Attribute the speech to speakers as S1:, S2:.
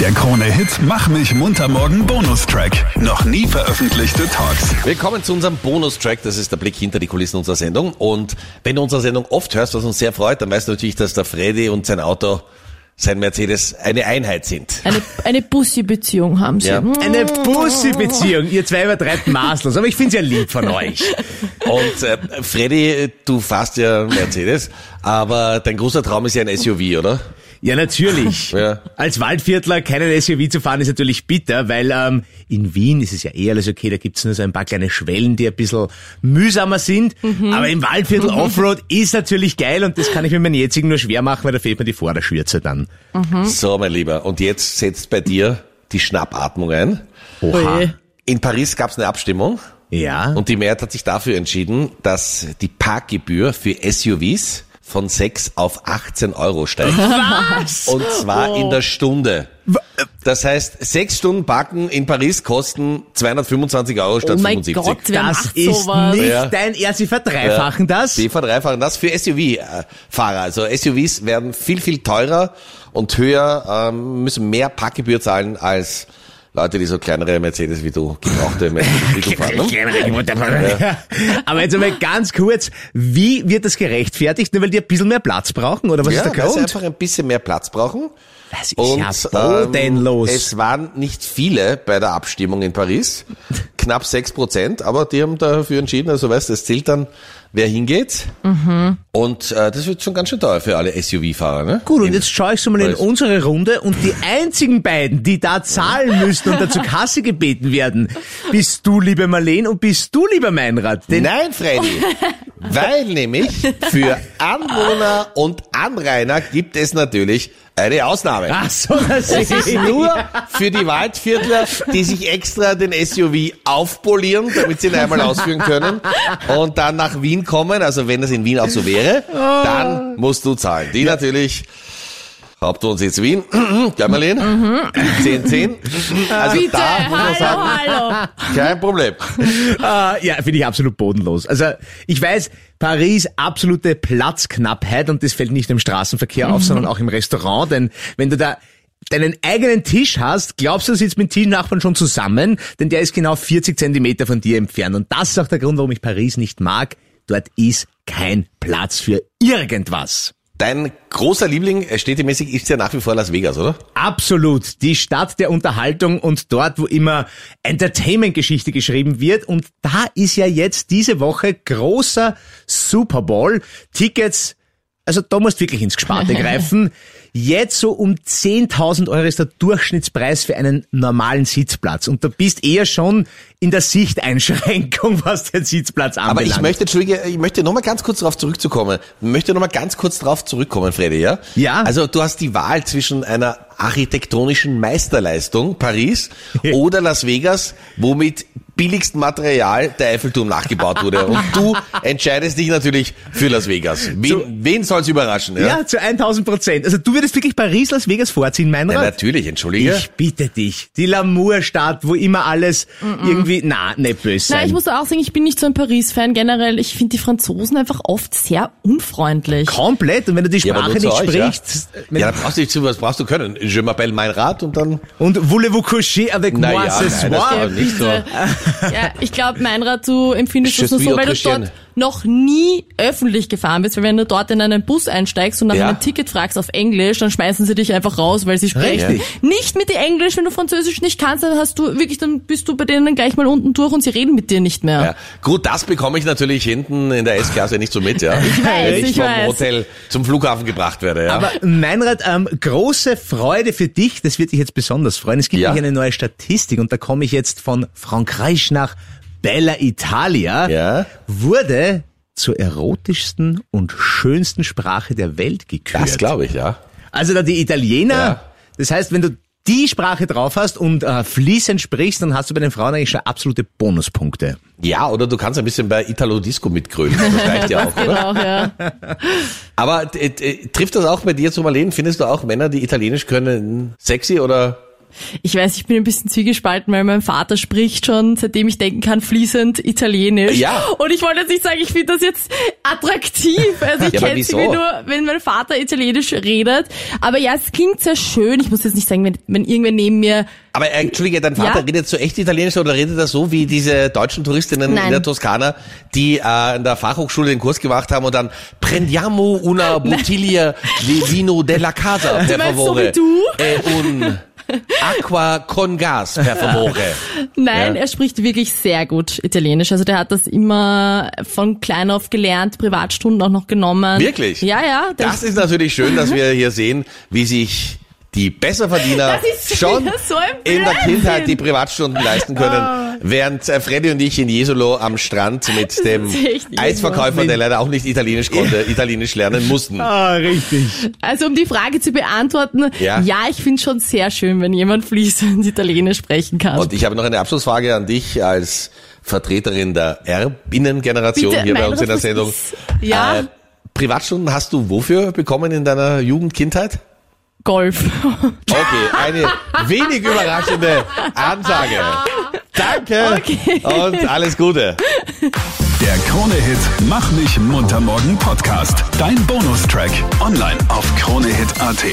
S1: Der Krone-Hit Mach mich munter morgen Bonustrack. Noch nie veröffentlichte Talks.
S2: Willkommen zu unserem Bonustrack. Das ist der Blick hinter die Kulissen unserer Sendung. Und wenn du unsere Sendung oft hörst, was uns sehr freut, dann weißt du natürlich, dass der Freddy und sein Auto, sein Mercedes, eine Einheit sind.
S3: Eine, eine Bussi-Beziehung haben sie.
S2: Ja.
S3: Hm.
S4: Eine Bussi-Beziehung. Ihr zwei übertreibt maßlos, aber ich find's ja lieb von euch.
S2: Und äh, Freddy, du fährst ja Mercedes, aber dein großer Traum ist ja ein SUV, oder?
S4: Ja, natürlich.
S2: Ja.
S4: Als Waldviertler keinen SUV zu fahren ist natürlich bitter, weil ähm, in Wien ist es ja eh alles okay, da gibt's nur so ein paar kleine Schwellen, die ein bisschen mühsamer sind. Aber im Waldviertel Offroad ist natürlich geil und das kann ich mit meinem jetzigen nur schwer machen, weil da fehlt mir die Vorderschürze dann.
S2: So, mein Lieber. Und jetzt setzt bei dir die Schnappatmung ein.
S3: Oje.
S2: In Paris gab es eine Abstimmung.
S4: Ja.
S2: Und die Mehrheit hat sich dafür entschieden, dass die Parkgebühr für SUVs von 6 auf 18 Euro steigt.
S4: Was?
S2: Und zwar in der Stunde. Das heißt, sechs Stunden Parken in Paris kosten 225 Euro statt
S3: Oh mein
S2: 75.
S3: Gott, wer
S4: Das
S3: macht
S4: ist
S3: sowas?
S4: nicht
S2: Ja.
S4: dein Ernst. Sie verdreifachen das?
S2: Die verdreifachen das für SUV-Fahrer. Also SUVs werden viel, viel teurer und höher, ähm, müssen mehr Parkgebühr zahlen als Leute, die so kleinere Mercedes wie du, gebrauchte Mercedes fahren. Ne?
S4: Aber jetzt einmal ganz kurz, wie wird das gerechtfertigt? Nur weil die ein bisschen mehr Platz brauchen? Oder was
S2: Ja,
S4: ist der
S2: weil sie
S4: Grund?
S2: einfach ein bisschen mehr Platz brauchen.
S4: Das ist
S2: Und
S4: ja
S2: ähm,
S4: bodenlos.
S2: es waren nicht viele bei der Abstimmung in Paris, knapp sechs Prozent, aber die haben dafür entschieden, also weißt du, es zählt dann, wer hingeht. Und äh, das wird schon ganz schön teuer für alle SUV-Fahrer. Ne?
S4: Gut, und
S2: In-
S4: jetzt schaue ich so mal in unsere Runde und die einzigen beiden, die da zahlen müssen und dazu Kasse gebeten werden, bist du, liebe Marleen, und bist du, lieber Meinrad. Denn
S2: Nein, Freddy, weil nämlich für Anwohner und Anrainer gibt es natürlich eine Ausnahme.
S4: Ach so, das
S2: Es ist nur für die Waldviertler, die sich extra den SUV aufpolieren, damit sie ihn einmal ausführen können und dann nach Wien kommen. Also wenn das in Wien auch so wäre, dann musst du zahlen. Die natürlich Hauptwohnsitz Wien, gell Marlene? 10, 10. Also
S3: Bitte,
S2: da muss man
S3: hallo,
S2: sagen,
S3: hallo.
S2: kein Problem.
S4: Äh, ja, finde ich absolut bodenlos. Also ich weiß, Paris absolute Platzknappheit und das fällt nicht im Straßenverkehr auf, sondern auch im Restaurant, denn wenn du da deinen eigenen Tisch hast, glaubst du, du sitzt mit Tischnachbarn schon zusammen, denn der ist genau 40 Zentimeter von dir entfernt und das ist auch der Grund, warum ich Paris nicht mag. Dort ist kein Platz für irgendwas.
S2: Dein großer Liebling, äh, städtemäßig, ist ja nach wie vor Las Vegas, oder?
S4: Absolut. Die Stadt der Unterhaltung und dort, wo immer Entertainment-Geschichte geschrieben wird. Und da ist ja jetzt diese Woche großer Super Bowl. Tickets, also da musst du wirklich ins Gesparte greifen. Jetzt so um 10.000 Euro ist der Durchschnittspreis für einen normalen Sitzplatz. Und du bist eher schon in der Sichteinschränkung, was den Sitzplatz
S2: Aber
S4: anbelangt.
S2: ich möchte, Entschuldige, ich möchte nochmal ganz kurz darauf zurückzukommen. Ich möchte nochmal ganz kurz darauf zurückkommen, Freddy, ja?
S4: Ja.
S2: Also du hast die Wahl zwischen einer architektonischen Meisterleistung, Paris, oder Las Vegas, wo mit billigstem Material der Eiffelturm nachgebaut wurde. Und du entscheidest dich natürlich für Las Vegas. Wen,
S4: So-
S2: wen soll's überraschen, ja?
S4: ja, zu 1000 Prozent. Also du würdest wirklich Paris, Las Vegas vorziehen, mein
S2: Ja,
S4: Rat?
S2: natürlich, entschuldige.
S4: Ich bitte dich. Die Lamour-Stadt, wo immer alles irgendwie, na, nicht böse sein.
S3: Nein, ich muss auch sagen, ich bin nicht so ein Paris-Fan generell. Ich finde die Franzosen einfach oft sehr unfreundlich.
S4: Komplett. Und wenn du die
S2: Ja,
S4: Sprache
S2: zu
S4: nicht
S2: euch, ja?
S4: sprichst, wenn-
S2: Ja, da brauchst du nicht zu, was brauchst du können? Je m'appelle mein Rat und dann...
S4: und voulez-vous coucher avec moi
S2: ja,
S4: ce
S2: nein, das
S4: soir?
S2: nicht so.
S3: Ja, ich glaube, Meinrad, du empfindest das nur so, weil du dort noch nie öffentlich gefahren bist, weil wenn du dort in einen Bus einsteigst und nach
S2: Ja.
S3: einem Ticket fragst auf Englisch, dann schmeißen sie dich einfach raus, weil sie sprechen.
S4: Richtig.
S3: Nicht mit dir Englisch, wenn du Französisch nicht kannst, dann hast du wirklich, dann bist du bei denen gleich mal unten durch und sie reden mit dir nicht mehr.
S2: Ja. Gut, das bekomme ich natürlich hinten in der S-Klasse nicht so mit, ja. Ich
S3: weiß,
S2: Wenn ich
S3: ich
S2: vom
S3: weiß.
S2: Hotel zum Flughafen gebracht werde, ja.
S4: Aber Meinrad, ähm, große Freude für dich, das wird dich jetzt besonders freuen. Es gibt
S2: Ja.
S4: nämlich eine neue Statistik und da komme ich jetzt von Frankreich nach Bella Italia.
S2: Ja.
S4: Wurde zur erotischsten und schönsten Sprache der Welt gekürt.
S2: das glaube ich, ja.
S4: Also da die Italiener,
S2: Ja.
S4: das heißt, wenn du die Sprache drauf hast und äh, fließend sprichst, dann hast du bei den Frauen eigentlich schon absolute Bonuspunkte.
S2: Ja, oder du kannst ein bisschen bei Italo Disco mitgrölen. Das reicht ja auch, oder?
S3: Genau, ja.
S2: Aber äh, äh, trifft das auch bei dir zu Marlene? Findest du auch Männer, die Italienisch können, sexy oder
S3: Ich weiß, ich bin ein bisschen zwiegespalten, weil mein Vater spricht schon, seitdem ich denken kann, fließend Italienisch.
S2: Ja.
S3: Und ich wollte jetzt nicht sagen, ich finde das jetzt attraktiv. Also ich
S2: Ja,
S3: kenne es nur, wenn mein Vater Italienisch redet. Aber ja, es klingt sehr schön. Ich muss jetzt nicht sagen, wenn, wenn irgendwer neben mir
S2: Aber äh, Entschuldige, dein Vater
S3: Ja.
S2: redet so echt Italienisch oder redet er so wie diese deutschen Touristinnen
S3: Nein.
S2: in der Toskana, die äh, in der Fachhochschule den Kurs gemacht haben und dann prendiamo una bottiglia di vino della casa per
S3: meinst so
S2: favore
S3: wie du?
S2: e un acqua con gas per favore.
S3: Nein,
S2: Ja.
S3: er spricht wirklich sehr gut Italienisch. Also der hat das immer von klein auf gelernt, Privatstunden auch noch genommen.
S2: Wirklich?
S3: Ja, ja.
S2: Das ist natürlich schön, dass wir hier sehen, wie sich die Besserverdiener schon
S3: so
S2: in der. Kindheit die Privatstunden leisten können, während äh, Freddy und ich in Jesolo am Strand mit dem Eisverkäufer, der leider auch nicht Italienisch konnte, Italienisch lernen mussten.
S4: Ah, richtig.
S3: Also um die Frage zu beantworten,
S2: Ja.
S3: ja, ich finde schon sehr schön, wenn jemand fließend Italienisch sprechen kann.
S2: Und ich habe noch eine Abschlussfrage an dich als Vertreterin der Erbinnengeneration
S3: Bitte,
S2: hier bei uns in der Sendung.
S3: ist- Ja.
S2: Äh, Privatstunden hast du wofür bekommen in deiner Jugend, Kindheit?
S3: Golf.
S2: Okay, eine wenig überraschende Ansage. Danke
S3: Okay.
S2: und alles Gute.
S1: Der Krone-Hit Mach mich munter morgen Podcast. Dein Bonustrack. Online auf kronehit.at.